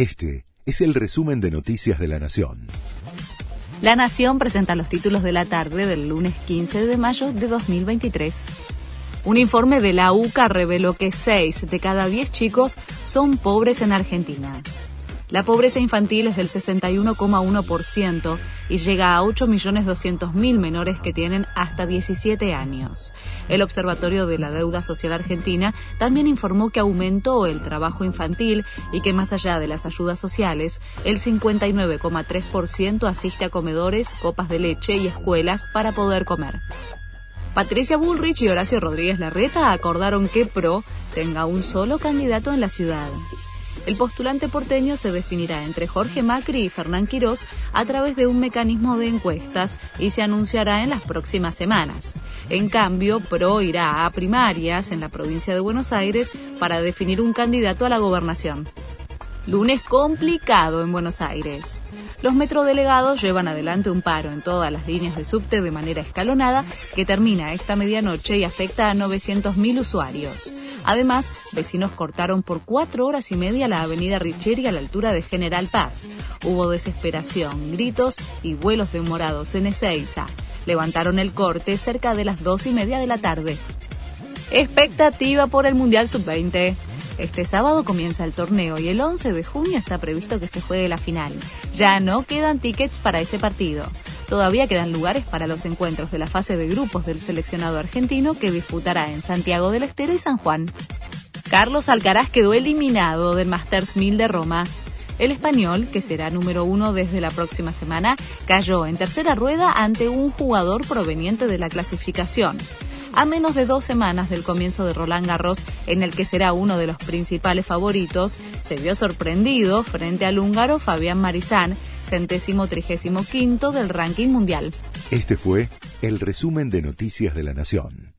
Este es el resumen de Noticias de la Nación. La Nación presenta los títulos de la tarde del lunes 15 de mayo de 2023. Un informe de la UCA reveló que 6 de cada 10 chicos son pobres en Argentina. La pobreza infantil es del 61,1% y llega a 8.200.000 menores que tienen hasta 17 años. El Observatorio de la Deuda Social Argentina también informó que aumentó el trabajo infantil y que más allá de las ayudas sociales, el 59,3% asiste a comedores, copas de leche y escuelas para poder comer. Patricia Bullrich y Horacio Rodríguez Larreta acordaron que PRO tenga un solo candidato en la ciudad. El postulante porteño se definirá entre Jorge Macri y Fernán Quirós a través de un mecanismo de encuestas y se anunciará en las próximas semanas. En cambio, PRO irá a primarias en la provincia de Buenos Aires para definir un candidato a la gobernación. Lunes complicado en Buenos Aires. Los metrodelegados llevan adelante un paro en todas las líneas de subte de manera escalonada que termina esta medianoche y afecta a 900.000 usuarios. Además, vecinos cortaron por cuatro horas y media la avenida Richeri a la altura de General Paz. Hubo desesperación, gritos y vuelos demorados en Ezeiza. Levantaron el corte cerca de las dos y media de la tarde. Expectativa por el Mundial Sub-20. Este sábado comienza el torneo y el 11 de junio está previsto que se juegue la final. Ya no quedan tickets para ese partido. Todavía quedan lugares para los encuentros de la fase de grupos del seleccionado argentino que disputará en Santiago del Estero y San Juan. Carlos Alcaraz quedó eliminado del Masters 1000 de Roma. El español, que será número uno desde la próxima semana, cayó en tercera rueda ante un jugador proveniente de la clasificación. A menos de dos semanas del comienzo de Roland Garros, en el que será uno de los principales favoritos, se vio sorprendido frente al húngaro Fabián Marizán, centésimo trigésimo quinto del ranking mundial. Este fue el resumen de Noticias de la Nación.